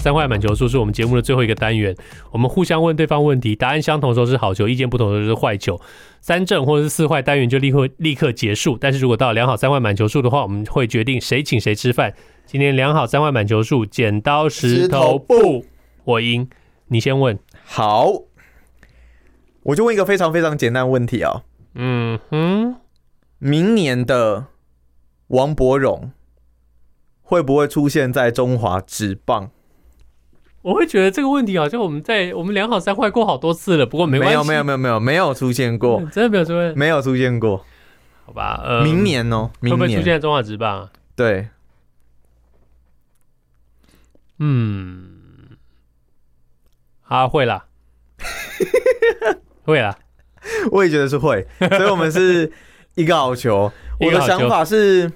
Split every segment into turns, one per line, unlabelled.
三坏满球数是我们节目的最后一个单元，我们互相问对方问题，答案相同的时候是好球，意见不同的时候是坏球。三正或者是四坏单元就立刻立刻结束。但是如果到了良好三坏满球数的话，我们会决定谁请谁吃饭。今天良好三坏满球数，剪刀石头布，我赢。你先问。
好，我就问一个非常非常简单的问题啊、哦。
嗯哼，
明年的王柏荣会不会出现在中华职棒？
我会觉得这个问题好像我们在我们良好三坏过好多次了，不过没关系，
没有没有没有没有没有出现过，
真的没有出现，
没有出现过，
好吧？呃，
明年哦，明年。
会不会出现在中华职棒？
对，
嗯，啊，会啦，会啦，
我也觉得是会，所以我们是一个好球。我的想法是。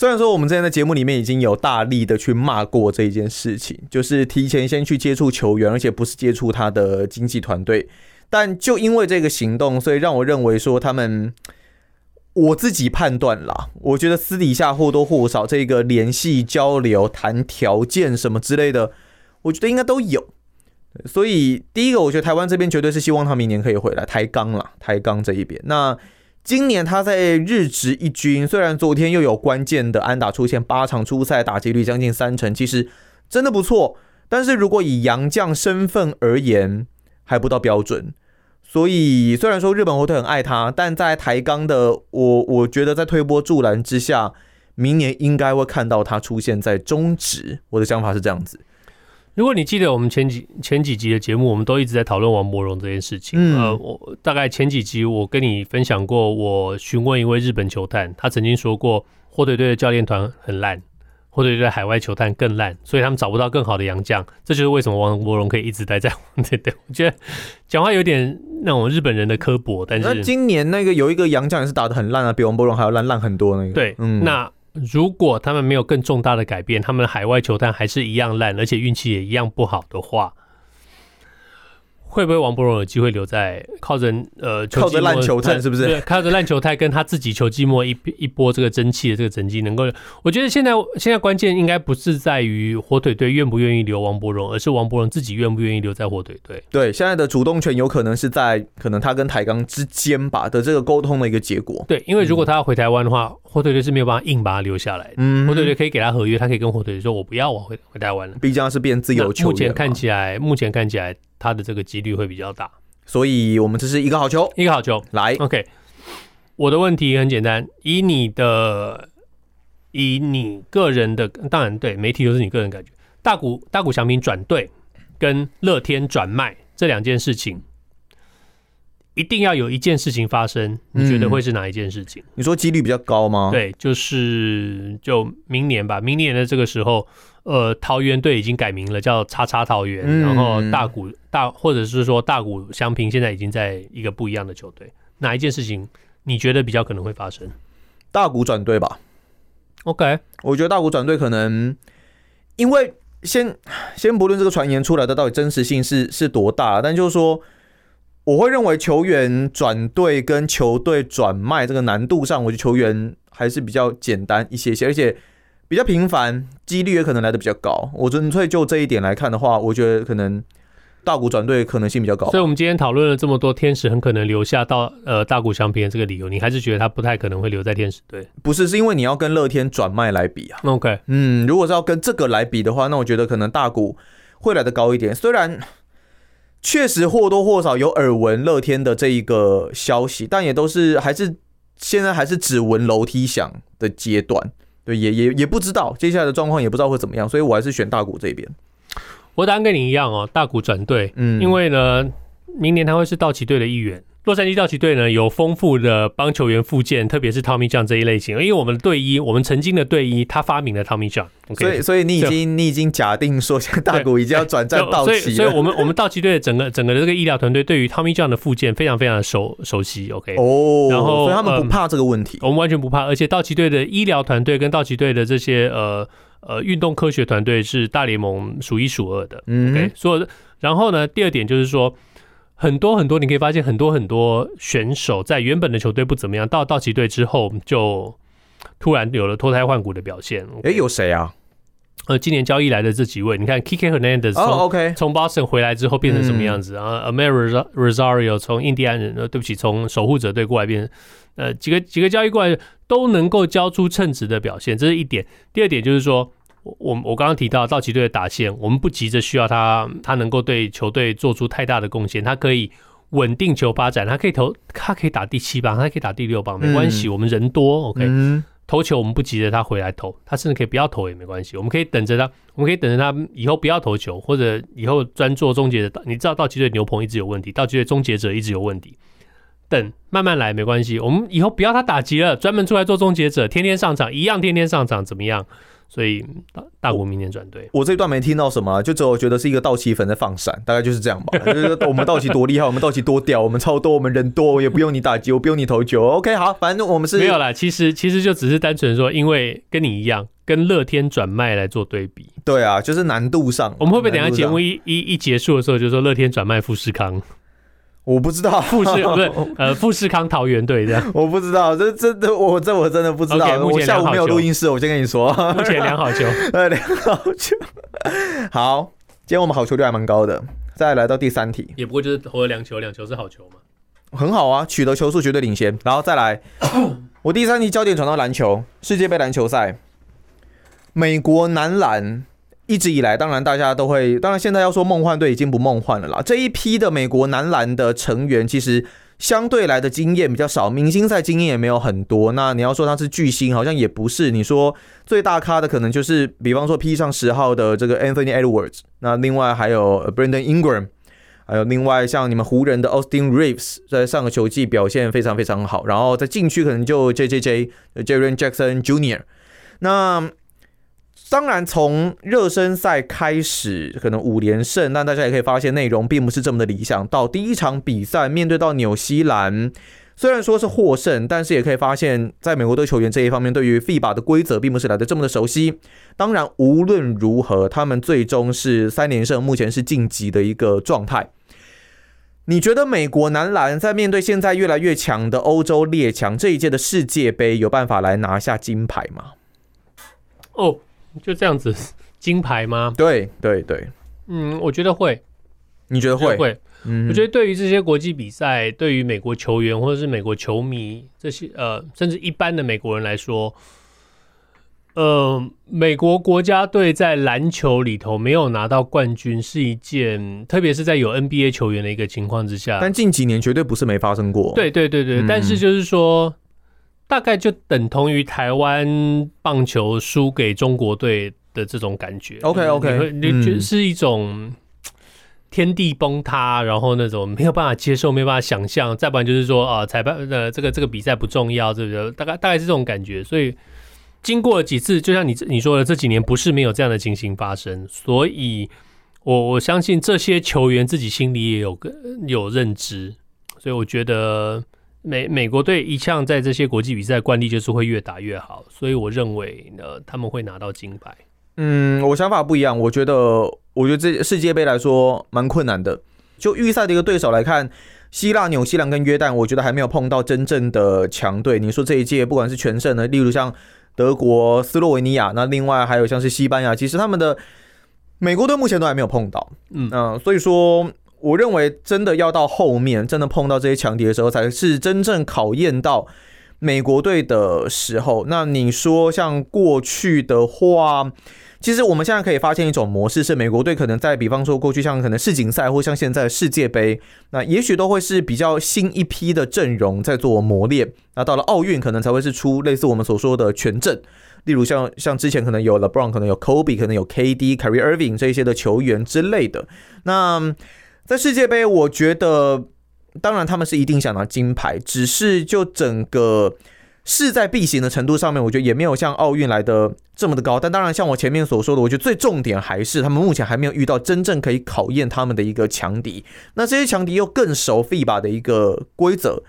虽然说我们之前在节目里面已经有大力的去骂过这一件事情，就是提前先去接触球员，而且不是接触他的经纪团队，但就因为这个行动，所以让我认为说他们，我自己判断啦，我觉得私底下或多或少这个联系、交流、谈条件什么之类的，我觉得应该都有。所以第一个，我觉得台湾这边绝对是希望他明年可以回来台钢啦，台钢这一边那。今年他在日职一军，虽然昨天又有关键的安打出现，八场出赛打击率将近三成，其实真的不错。但是如果以洋将身份而言，还不到标准。所以虽然说日本火腿很爱他，但在台钢的我，我觉得在推波助澜之下，明年应该会看到他出现在中职。我的想法是这样子。
如果你记得我们前几前几集的节目，我们都一直在讨论王伯荣这件事情。嗯、呃，我大概前几集我跟你分享过，我询问一位日本球探，他曾经说过火腿队的教练团很烂，火腿队的海外球探更烂，所以他们找不到更好的洋将。这就是为什么王伯荣可以一直待在对对对，我觉得讲话有点那种日本人的刻薄。但是
今年那个有一个洋将也是打的很烂啊，比王伯荣还要烂烂很多那个。
对，嗯，那。如果他们没有更重大的改变，他们的海外球探还是一样烂，而且运气也一样不好的话。会不会王伯荣有机会留在靠着呃靠着烂球探是不是？对，靠着烂球探跟他自己球季末一 一波这个争气的这个成绩，能够我觉得现在现在关键应该不是在于火腿队愿不愿意留王伯荣，而是王伯荣自己愿不愿意留在火腿队。
对，现在的主动权有可能是在可能他跟台钢之间吧的这个沟通的一个结果。
对，因为如果他要回台湾的话，嗯、火腿队是没有办法硬把他留下来。嗯，火腿队可以给他合约，他可以跟火腿队说：“我不要，我回回台湾了。”
毕竟他是变自由球员。
目前看起来，目前看起来。他的这个几率会比较大，
所以我们这是一个好球，
一个好球。来，OK。我的问题很简单，以你的，以你个人的，当然对，媒体都是你个人感觉。大谷大谷翔平转队跟乐天转卖这两件事情，一定要有一件事情发生，你觉得会是哪一件事情？
嗯，你说几率比较高吗？
对，就是就明年吧，明年的这个时候。呃，桃园队已经改名了，叫叉叉桃园。嗯、然后大谷大，或者是说大谷相平现在已经在一个不一样的球队。哪一件事情你觉得比较可能会发生？
大谷转队吧。
OK，
我觉得大谷转队可能，因为先先不论这个传言出来的到底真实性是是多大，但就是说，我会认为球员转队跟球队转卖这个难度上，我觉得球员还是比较简单一些些，而且。比较频繁，几率也可能来的比较高。我纯粹就这一点来看的话，我觉得可能大谷转队可能性比较高。
所以，我们今天讨论了这么多，天使很可能留下到呃大谷翔平的这个理由，你还是觉得他不太可能会留在天使队？
不是，是因为你要跟乐天转卖来比啊。
OK，
嗯，如果是要跟这个来比的话，那我觉得可能大谷会来的高一点。虽然确实或多或少有耳闻乐天的这一个消息，但也都是还是现在还是只闻楼梯响的阶段。对，也也也不知道接下来的状况，也不知道会怎么样，所以我还是选大股这边。
我答案跟你一样哦，大股转队，嗯，因为呢，明年他会是道奇队的一员，洛杉矶道奇队呢，有丰富的帮球员复健，特别是 Tommy John 这一类型。因为我们的队医，我们曾经的队医，他发明了 Tommy John。
所以，所以你已经你已经假定说，现在大谷已经要转战道奇了。
所以，所以我们我们道奇队的整个整个的这个医疗团队，对于 Tommy John 的复健非常非常的熟熟悉。OK，
哦，
然后
所以他们不怕这个问题，
嗯、我们完全不怕。而且道奇队的医疗团队跟道奇队的这些呃呃运动科学团队是大联盟数一数二的。嗯，OK，所以然后呢，第二点就是说。很多很多，你可以发现很多很多选手在原本的球队不怎么样，到道奇队之后就突然有了脱胎换骨的表现。
哎、欸，有谁啊？
呃，今年交易来的这几位，你看 Kike Hernandez 从、oh, OK 从 Boston 回来之后变成什么样子啊、嗯、？Amer Rosario 从印第安人，呃，对不起，从守护者队过来变，呃，几个几个交易过来都能够交出称职的表现，这是一点。第二点就是说。我我我刚刚提到道奇队的打线，我们不急着需要他，他能够对球队做出太大的贡献，他可以稳定球发展，他可以投，他可以打第七棒，他可以打第六棒，没关系，我们人多，OK，投球我们不急着他回来投，他甚至可以不要投也没关系，我们可以等着他，我们可以等着他以后不要投球，或者以后专做终结者。你知道道奇队牛棚一直有问题，道奇队终结者一直有问题，等慢慢来没关系，我们以后不要他打击了，专门出来做终结者，天天上场一样，天天上场怎么样？所以大大国明年转队，
我这一段没听到什么，就只有觉得是一个道奇粉在放闪，大概就是这样吧。就是我们道奇多厉害，我们道奇多屌，我们超多，我们人多，我也不用你打击，我不用你投球。OK，好，反正我们是
没有啦。其实其实就只是单纯说，因为跟你一样，跟乐天转卖来做对比。
对啊，就是难度上，
我们会不会等下节目一一一结束的时候，就说乐天转卖富士康？
我不知道
富士 不是呃富士康桃园队这样，
我不知道这真的我这我真的不知道。Okay, 我下午没有录音室，我先跟你说，
目前两好球，
呃两好球。好，今天我们好球率还蛮高的。再来到第三题，
也不过就是投了两球，两球是好球嘛，
很好啊，取得球数绝对领先。然后再来，我第三题焦点转到篮球，世界杯篮球赛，美国男篮。一直以来，当然大家都会，当然现在要说梦幻队已经不梦幻了啦。这一批的美国男篮的成员，其实相对来的经验比较少，明星赛经验也没有很多。那你要说他是巨星，好像也不是。你说最大咖的可能就是，比方说披上十号的这个 Anthony Edwards，那另外还有 Brandon Ingram，还有另外像你们湖人的 Austin Reeves，在上个球季表现非常非常好。然后在禁区可能就 JJJ Jaren Jackson Jr. 那。当然，从热身赛开始，可能五连胜，但大家也可以发现内容并不是这么的理想。到第一场比赛面对到纽西兰，虽然说是获胜，但是也可以发现，在美国队球员这一方面，对于 FIBA 的规则并不是来得这么的熟悉。当然，无论如何，他们最终是三连胜，目前是晋级的一个状态。你觉得美国男篮在面对现在越来越强的欧洲列强，这一届的世界杯有办法来拿下金牌吗？
哦。就这样子，金牌吗？
对对对，
嗯，我觉得会。
你觉得会？
会。嗯，我觉得对于这些国际比赛，对于美国球员或者是美国球迷这些呃，甚至一般的美国人来说，呃，美国国家队在篮球里头没有拿到冠军是一件，特别是在有 NBA 球员的一个情况之下。
但近几年绝对不是没发生过。
对对对对，嗯，但是就是说。大概就等同于台湾棒球输给中国队的这种感觉。
OK OK，
你觉得是一种天地崩塌，然后那种没有办法接受、没有办法想象。再不然就是说啊，裁判的这个这个比赛不重要，对不对？大概大概是这种感觉。所以经过了几次，就像你你说的，这几年不是没有这样的情形发生。所以我我相信这些球员自己心里也有个有认知，所以我觉得。美美国队一向在这些国际比赛惯例就是会越打越好，所以我认为呢，他们会拿到金牌。
嗯，我想法不一样，我觉得我觉得这世界杯来说蛮困难的。就预赛的一个对手来看，希腊、纽西兰跟约旦，我觉得还没有碰到真正的强队。你说这一届不管是全胜的，例如像德国、斯洛维尼亚，那另外还有像是西班牙，其实他们的美国队目前都还没有碰到。嗯嗯、呃，所以说。我认为，真的要到后面，真的碰到这些强敌的时候，才是真正考验到美国队的时候。那你说，像过去的话，其实我们现在可以发现一种模式，是美国队可能在，比方说过去像可能世锦赛，或像现在世界杯，那也许都会是比较新一批的阵容在做磨练。那到了奥运，可能才会是出类似我们所说的全阵，例如像像之前可能有 LeBron，可能有 Kobe，可能有 KD、Kyrie Irving 这些的球员之类的。那在世界杯，我觉得当然他们是一定想拿金牌，只是就整个势在必行的程度上面，我觉得也没有像奥运来的这么的高。但当然，像我前面所说的，我觉得最重点还是他们目前还没有遇到真正可以考验他们的一个强敌。那这些强敌又更熟 FIBA 的一个规则，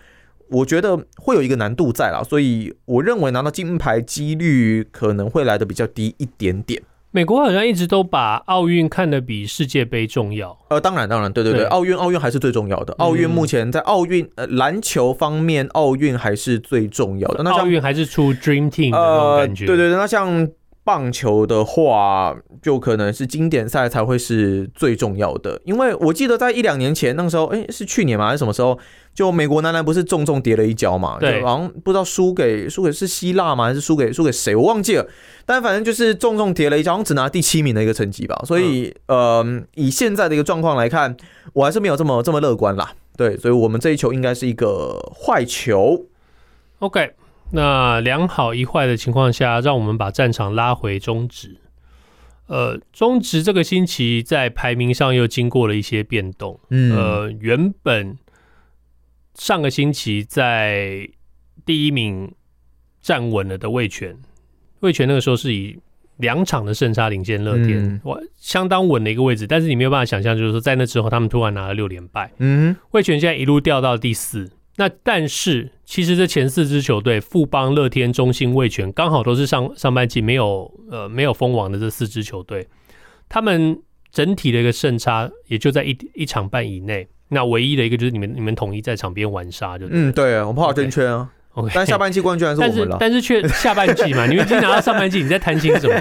我觉得会有一个难度在啦。所以我认为拿到金牌几率可能会来的比较低一点点。
美国好像一直都把奥运看得比世界杯重要。
呃，当然，当然，对对对，奥运奥运还是最重要的。奥运目前在奥运呃篮球方面，奥运还是最重要的。那
奥运还是出 Dream Team 的那种感觉。
对对对，那像棒球的话，就可能是经典赛才会是最重要的。因为我记得在一两年前，那个时候，哎，是去年吗？还是什么时候？就美国男篮不是重重跌了一跤嘛？对，好像不知道输给输给是希腊吗？还是输给输给谁？我忘记了。但反正就是重重跌了一跤，好像只拿第七名的一个成绩吧。所以，嗯、呃，以现在的一个状况来看，我还是没有这么这么乐观啦。对，所以我们这一球应该是一个坏球。
OK，那两好一坏的情况下，让我们把战场拉回中职。呃，中职这个星期在排名上又经过了一些变动。嗯，呃，原本。上个星期在第一名站稳了的魏权，魏权那个时候是以两场的胜差领先乐天，哇、嗯，相当稳的一个位置。但是你没有办法想象，就是说在那之后他们突然拿了六连败。嗯，魏权现在一路掉到第四。那但是其实这前四支球队富邦、乐天、中信、味全刚好都是上上半季没有呃没有封王的这四支球队，他们整体的一个胜差也就在一一场半以内。那唯一的一个就是你们你们统一在场边玩杀，就嗯
对，我们跑圈圈啊，OK，但下半季冠军还是我们了，
但是却下半季嘛，你们已经拿到上半季，你在贪心什么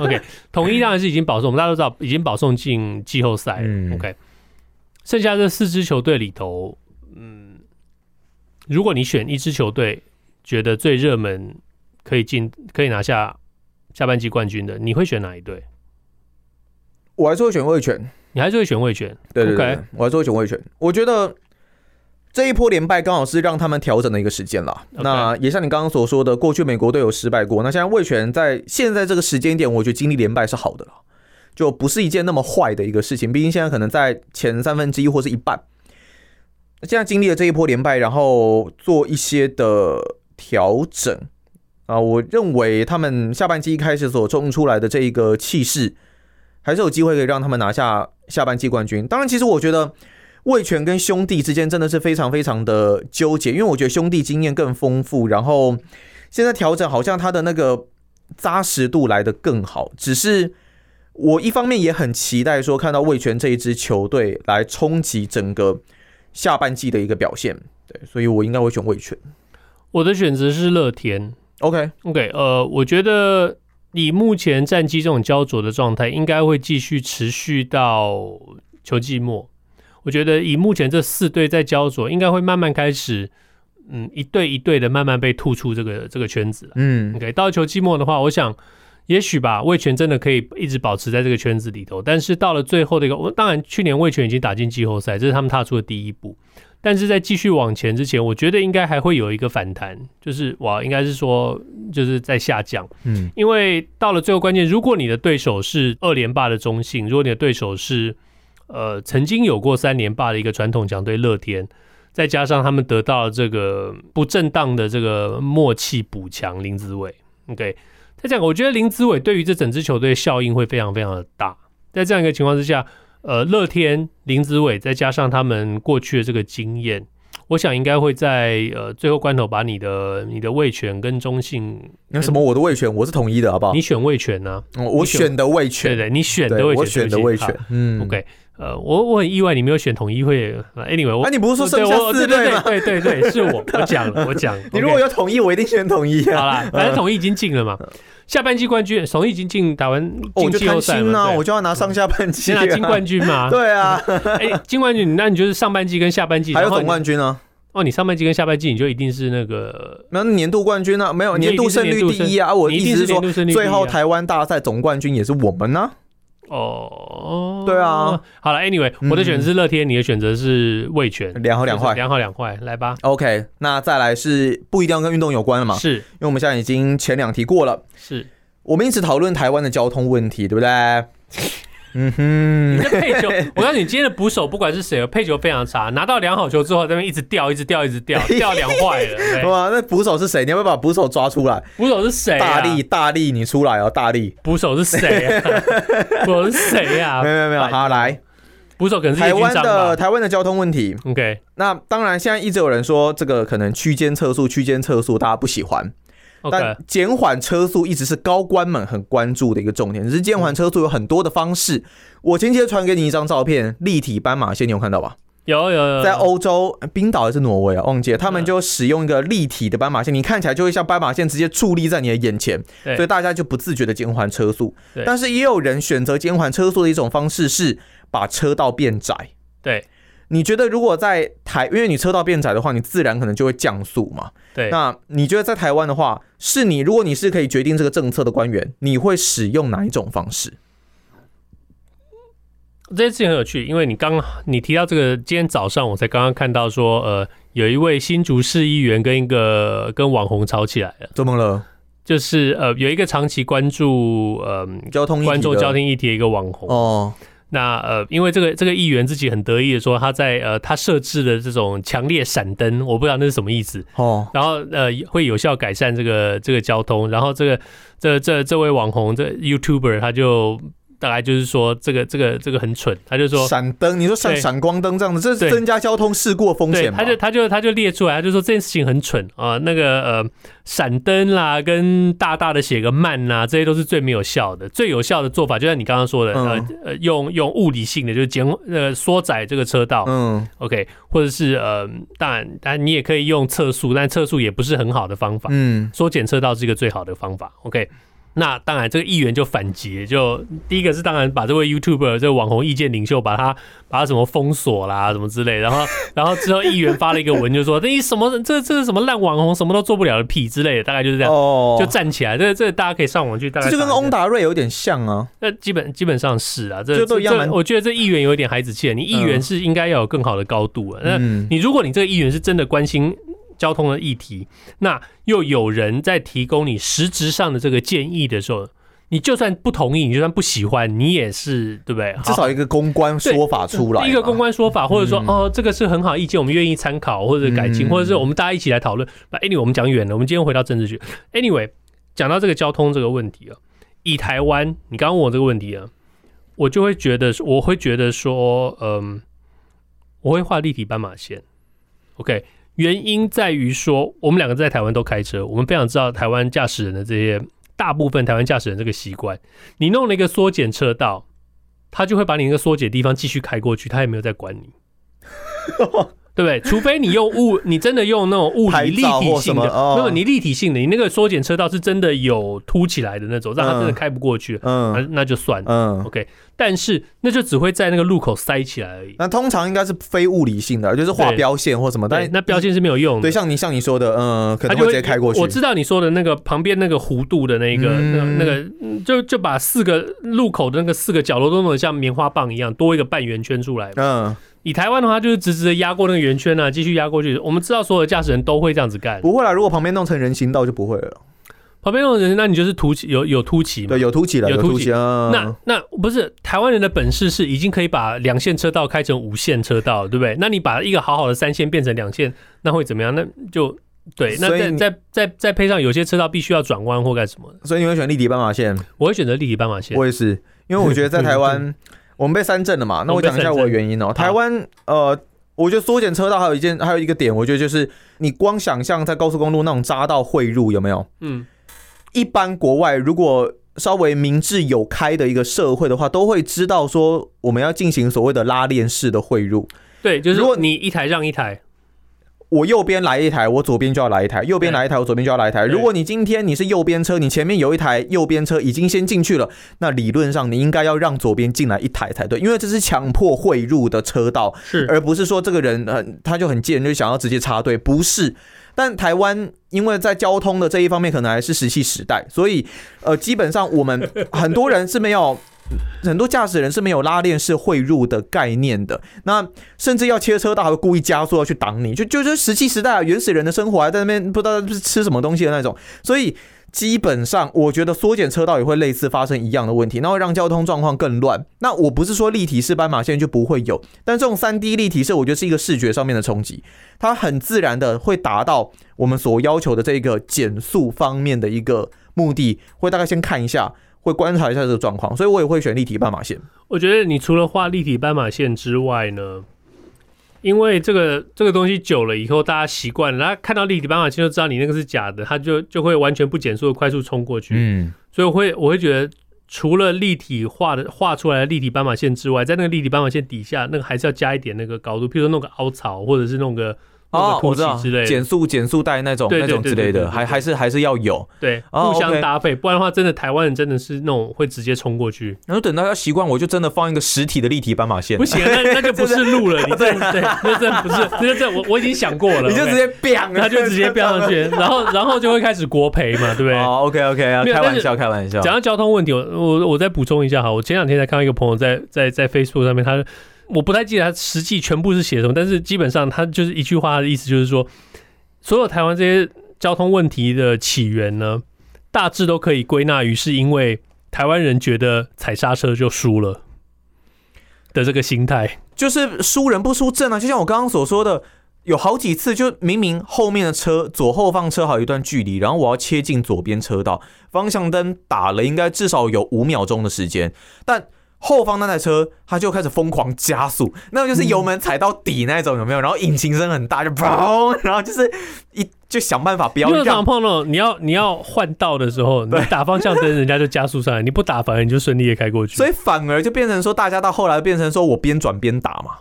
？OK，统一当然是已经保送，我们大家都知道已经保送进季后赛，嗯，OK，剩下这四支球队里头，嗯，如果你选一支球队觉得最热门可以进可以拿下下半季冠军的，你会选哪一队？
我还是会选味全。
你还是会选味全，
对对对.我还是会选味全。我觉得这一波连败刚好是让他们调整的一个时间了。Okay. 那也像你刚刚所说的，过去美国队有失败过，那现在味全在现在这个时间点，我觉得经历连败是好的了，就不是一件那么坏的一个事情。毕竟现在可能在前三分之一或是一半，现在经历了这一波连败，然后做一些的调整啊，我认为他们下半季一开始所冲出来的这一个气势。还是有机会可以让他们拿下下半季冠军。当然，其实我觉得魏全跟兄弟之间真的是非常非常的纠结，因为我觉得兄弟经验更丰富，然后现在调整好像他的那个扎实度来得更好。只是我一方面也很期待说看到魏全这一支球队来冲击整个下半季的一个表现。对，所以我应该会选味全。
我的选择是乐天。
OK
OK，呃，我觉得。以目前战绩这种焦灼的状态，应该会继续持续到球季末。我觉得以目前这四队在焦灼，应该会慢慢开始，嗯，一队一队的慢慢被吐出这个这个圈子。嗯，OK，到球季末的话，我想也许吧，魏全真的可以一直保持在这个圈子里头。但是到了最后的一个，当然去年魏全已经打进季后赛，这是他们踏出的第一步。但是在继续往前之前，我觉得应该还会有一个反弹，就是哇，应该是说就是在下降，嗯，因为到了最后关键，如果你的对手是二连霸的中信，如果你的对手是呃曾经有过三连霸的一个传统强队乐天，再加上他们得到了这个不正当的这个默契补强林子伟，OK，在这样，我觉得林子伟对于这整支球队效应会非常非常的大，在这样一个情况之下。呃，乐天林子伟再加上他们过去的这个经验，我想应该会在呃最后关头把你的你的味权跟中信，
那什么我的味权我是统一的好不好？
你选味权呢？
我选的味权，
对对，你选的味权，
我选的味权，嗯
，OK，呃，我我很意外你没有选统一会，Anyway，我、
啊、你不是说剩下四队吗？
对对对，是我我讲了我讲，
你如果有统一，我一定选统一、啊。
好啦，反正统一已经进了嘛。下半季冠军，统一已经进打完进季后赛了，
我就要拿上下半季，
先拿金冠军嘛。
对啊，
哎、欸，金冠军，那你就是上半季跟下半季
还有总冠军啊？
哦，你上半季跟下半季你就一定是那
个那年度冠军啊？没有年度胜率第一啊？我的意思是说，最后台湾大赛总冠军也是我们呢、啊。
哦，
对啊，
好了，Anyway，我的选择是乐天，嗯、你的选择是味全，
两好两坏，
两好两坏，来吧。
OK，那再来是不一定要跟运动有关了嘛？
是，
因为我们现在已经前两题过了。
是，
我们一直讨论台湾的交通问题，对不对？
嗯哼，你的配球，我告诉你，今天的捕手不管是谁，配球非常差，拿到两好球之后，这边一直掉，一直掉，一直掉，掉两坏了。
哇，那捕手是谁？你要不要把捕手抓出来？
捕手是谁？
大力，大力，你出来哦，大力。
捕手是谁啊？捕手是谁呀？
没有没有没有，好来，
捕手可能是
台湾的台湾的交通问题。
OK，
那当然，现在一直有人说这个可能区间测速，区间测速大家不喜欢。但减缓车速一直是高官们很关注的一个重点。只是减缓车速有很多的方式。我前几天传给你一张照片，立体斑马线，你有看到吧？
有有有，
在欧洲，冰岛还是挪威啊？忘记了，他们就使用一个立体的斑马线，你看起来就会像斑马线直接矗立在你的眼前，所以大家就不自觉的减缓车速。但是也有人选择减缓车速的一种方式是把车道变窄。
对。
你觉得如果在台，因为你车道变窄的话，你自然可能就会降速嘛。
对。
那你觉得在台湾的话，是你如果你是可以决定这个政策的官员，你会使用哪一种方式？
这件事情很有趣，因为你刚你提到这个，今天早上我才刚刚看到说，呃，有一位新竹市议员跟一个跟网红吵起来了。
怎么了？
就是呃，有一个长期关注呃
交通
关注交通议题的一个网红
哦。
那呃，因为这个这个议员自己很得意的说，他在呃他设置的这种强烈闪灯，我不知道那是什么意思哦。然后呃会有效改善这个这个交通，然后这个这这这位网红这 YouTuber 他就。大概就是说，这个这个这个很蠢，他就说
闪灯，你说闪闪光灯这样子，这是增加交通事故风险。
他就他就他就列出来，他就说这件事情很蠢啊，那个呃闪灯啦，跟大大的写个慢呐，这些都是最没有效的。最有效的做法，就像你刚刚说的，呃呃，用用物理性的，就是减呃缩窄这个车道，嗯，OK，或者是呃，当然，当然你也可以用测速，但测速也不是很好的方法，嗯，缩减车道是一个最好的方法，OK。那当然，这个议员就反击，就第一个是当然把这位 YouTuber 这个网红意见领袖把他把他什么封锁啦，什么之类，然后 然后之后议员发了一个文，就说你什么这这是什么烂网红，什么都做不了的屁之类的，大概就是这样，哦、就站起来。这这大家可以上网去大概，
这就跟翁达瑞有点像啊。
那基本基本上是啊，这都一样。我觉得这议员有点孩子气，你议员是应该要有更好的高度啊。那你如果你这个议员是真的关心。交通的议题，那又有人在提供你实质上的这个建议的时候，你就算不同意，你就算不喜欢，你也是对不对？
至少一个公关说法出来，
一个公关说法，或者说、嗯、哦，这个是很好意见，我们愿意参考或者改进，嗯、或者是我们大家一起来讨论。那 anyway，我们讲远了，我们今天回到政治学。Anyway，讲到这个交通这个问题啊，以台湾，你刚刚问我这个问题啊，我就会觉得，我会觉得说，嗯，我会画立体斑马线，OK。原因在于说，我们两个在台湾都开车，我们非常知道台湾驾驶人的这些大部分台湾驾驶人这个习惯。你弄了一个缩减车道，他就会把你那个缩减地方继续开过去，他也没有在管你。对不对？除非你用物，你真的用那种物理立体性的，那么你立体性的，你那个缩减车道是真的有凸起来的那种，让它真的开不过去，嗯，那那就算了，嗯，OK。但是那就只会在那个路口塞起来而已。
那通常应该是非物理性的，就是画标线或什么，但
那标线是没有用的。
对，像你像你说的，嗯，可能会直接开过去。
我知道你说的那个旁边那个弧度的那个，那那个就就把四个路口的那个四个角落都弄得像棉花棒一样，多一个半圆圈出来，嗯。以台湾的话，就是直直的压过那个圆圈啊，继续压过去。我们知道所有的驾驶人都会这样子干。
不会啦，如果旁边弄成人行道就不会了。
旁边弄成人行，那你就是凸起，有有凸起嘛？
对，有凸起了，有凸起啊。
那那不是台湾人的本事是已经可以把两线车道开成五线车道，对不对？那你把一个好好的三线变成两线，那会怎么样？那就对。那再再再再配上有些车道必须要转弯或干什么？
所以你会选立体斑马线？
我会选择立体斑马线。
我也是，因为我觉得在台湾。我们被三振了嘛？那我讲一下我的原因哦、喔。台湾呃，我觉得缩减车道还有一件，还有一个点，我觉得就是你光想象在高速公路那种匝道汇入有没有？嗯，一般国外如果稍微明智有开的一个社会的话，都会知道说我们要进行所谓的拉链式的汇入。
对，就是如果你一台让一台。
我右边来一台，我左边就要来一台；右边来一台，我左边就要来一台。如果你今天你是右边车，你前面有一台右边车已经先进去了，那理论上你应该要让左边进来一台才对，因为这是强迫汇入的车道，是而不是说这个人呃他就很贱，就想要直接插队，不是。但台湾因为在交通的这一方面可能还是石器时代，所以呃基本上我们很多人是没有。很多驾驶人是没有拉链式汇入的概念的，那甚至要切车道还会故意加速要去挡你，就就是石器时代啊，原始人的生活还在那边不知道是吃什么东西的那种，所以。基本上，我觉得缩减车道也会类似发生一样的问题，那会让交通状况更乱。那我不是说立体式斑马线就不会有，但这种三 D 立体式，我觉得是一个视觉上面的冲击，它很自然的会达到我们所要求的这个减速方面的一个目的。会大概先看一下，会观察一下这个状况，所以我也会选立体斑马线。
我觉得你除了画立体斑马线之外呢？因为这个这个东西久了以后，大家习惯了，大家看到立体斑马线就知道你那个是假的，他就就会完全不减速的快速冲过去。嗯，所以我会我会觉得，除了立体画的画出来的立体斑马线之外，在那个立体斑马线底下，那个还是要加一点那个高度，譬如说弄个凹槽，或者是弄个。
哦，我知道，减速减速带那种那种之类的，还还是还是要有，
对，互相搭配，不然的话，真的台湾人真的是那种会直接冲过去。
然后等到他习惯，我就真的放一个实体的立体斑马线。
不行，那那就不是路了，你这对，那这不是，那这我我已经想过了，
你就直接飙，
他就直接飙上去，然后然后就会开始国赔嘛，对不对？
哦，OK OK 啊，开玩笑开玩笑。
讲到交通问题，我我我再补充一下哈，我前两天才看到一个朋友在在在 Facebook 上面，他。我不太记得他实际全部是写什么，但是基本上他就是一句话的意思，就是说，所有台湾这些交通问题的起源呢，大致都可以归纳于是因为台湾人觉得踩刹车就输了的这个心态，
就是输人不输阵啊。就像我刚刚所说的，有好几次就明明后面的车左后方车还有一段距离，然后我要切进左边车道，方向灯打了应该至少有五秒钟的时间，但。后方那台车，它就开始疯狂加速，那就是油门踩到底那种，有没有？然后引擎声很大，就 砰，然后就是一就想办法不要让。
常碰到你要你要换道的时候，你打方向灯，人家就加速上来；你不打，反而你就顺利的开过去。
所以反而就变成说，大家到后来变成说我边转边打嘛，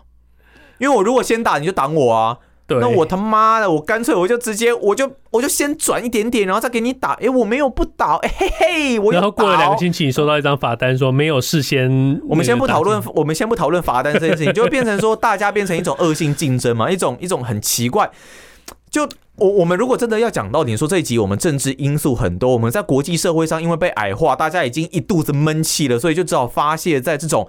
因为我如果先打，你就挡我啊。那我他妈的，我干脆我就直接，我就我就先转一点点，然后再给你打。哎、欸，我没有不倒，哎、欸、嘿嘿，我
然后过了两个星期，你收到一张罚单，说没有事先。
我们先不讨论，我们先不讨论罚单这件事情，就会变成说大家变成一种恶性竞争嘛，一种一种很奇怪。就我我们如果真的要讲到，你说这一集我们政治因素很多，我们在国际社会上因为被矮化，大家已经一肚子闷气了，所以就只好发泄在这种。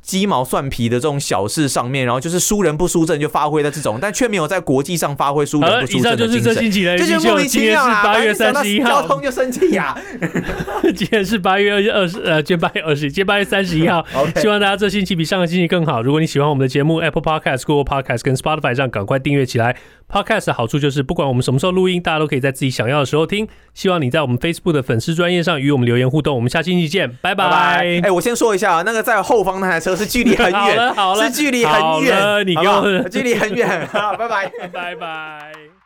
鸡毛蒜皮的这种小事上面，然后就是输人不输阵，就发挥在这种，但却没有在国际上发挥输人不输阵的精神。以上就是这星期的，这就莫名其妙啊！八月三十一号，交通就生气呀。
今天是八月二十，呃，今天八月二十，今天八月三十一号。希望大家这星期比上个星期更好。如果你喜欢我们的节目，Apple Podcast、Google Podcast 跟 Spotify 上赶快订阅起来。Podcast 的好处就是，不管我们什么时候录音，大家都可以在自己想要的时候听。希望你在我们 Facebook 的粉丝专业上与我们留言互动。我们下星期见，拜拜。哎、
欸，我先说一下，那个在后方那台车是距离很远，是距离很远，
你给我
距离很远，好 拜拜，
拜拜。